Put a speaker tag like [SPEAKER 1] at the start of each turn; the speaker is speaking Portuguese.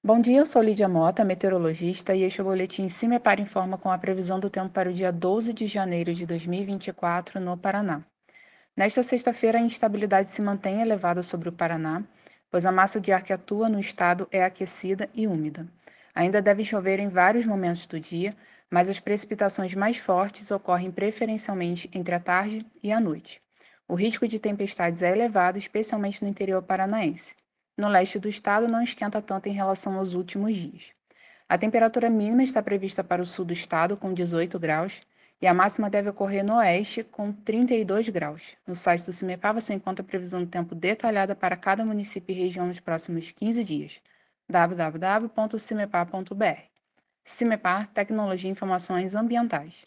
[SPEAKER 1] Bom dia, eu sou Lídia Mota, meteorologista, e este é o boletim CIMEPAR Informa com a previsão do tempo para o dia 12 de janeiro de 2024 no Paraná. Nesta sexta-feira, a instabilidade se mantém elevada sobre o Paraná, pois a massa de ar que atua no estado é aquecida e úmida. Ainda deve chover em vários momentos do dia, mas as precipitações mais fortes ocorrem preferencialmente entre a tarde e a noite. O risco de tempestades é elevado, especialmente no interior paranaense. No leste do estado, não esquenta tanto em relação aos últimos dias. A temperatura mínima está prevista para o sul do estado, com 18 graus, e a máxima deve ocorrer no oeste, com 32 graus. No site do CIMEPAR você encontra a previsão do tempo detalhada para cada município e região nos próximos 15 dias. www.cimepar.br CIMEPAR Tecnologia e Informações Ambientais.